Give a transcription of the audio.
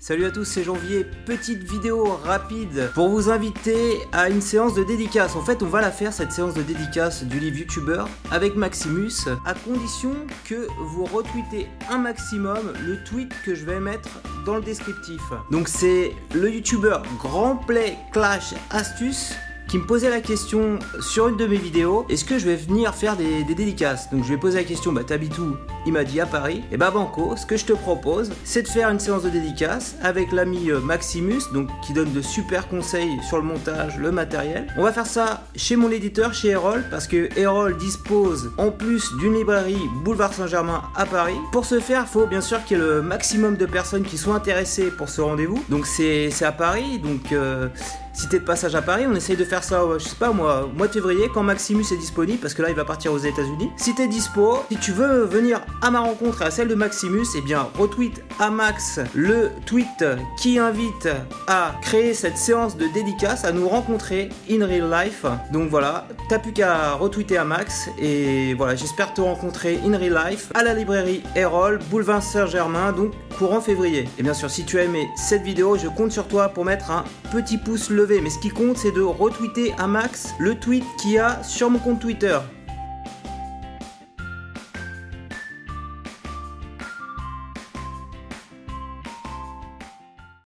Salut à tous, c'est Janvier. Petite vidéo rapide pour vous inviter à une séance de dédicace. En fait, on va la faire cette séance de dédicace du livre YouTuber avec Maximus, à condition que vous retweetez un maximum le tweet que je vais mettre dans le descriptif. Donc c'est le YouTuber Grand Play Clash Astuce qui me posait la question sur une de mes vidéos est-ce que je vais venir faire des, dédicaces Donc je lui ai posé la question bah t'habites où Il m'a dit à Paris. Et bah Banco, ce que je te propose, c'est de faire une séance de dédicace avec l'ami euh, Maximus, donc qui donne de super conseils sur le montage, le matériel. On va faire ça chez mon éditeur, chez Erol, parce que Erol dispose en plus d'une librairie Boulevard Saint-Germain à Paris. Pour ce faire, il faut bien sûr qu'il y ait le maximum de personnes qui soient intéressées pour ce rendez-vous. Donc c'est à Paris, donc euh, si t'es de passage à Paris, on essaye de faire ça, je sais pas moi, mois de février, quand Maximus est disponible, parce que là il va partir aux États-Unis. Si t'es dispo, si tu veux venir à ma rencontre et à celle de Maximus, eh bien retweet à Max le tweet qui invite à créer cette séance de dédicace, à nous rencontrer in real life. Donc voilà, t'as plus qu'à retweeter à Max et voilà, j'espère te rencontrer in real life à la librairie Erol, boulevard Saint-Germain, donc courant février. Et bien sûr, si tu as aimé cette vidéo, je compte sur toi pour mettre un petit pouce levé mais ce qui compte c'est de retweeter à max le tweet qu'il y a sur mon compte Twitter.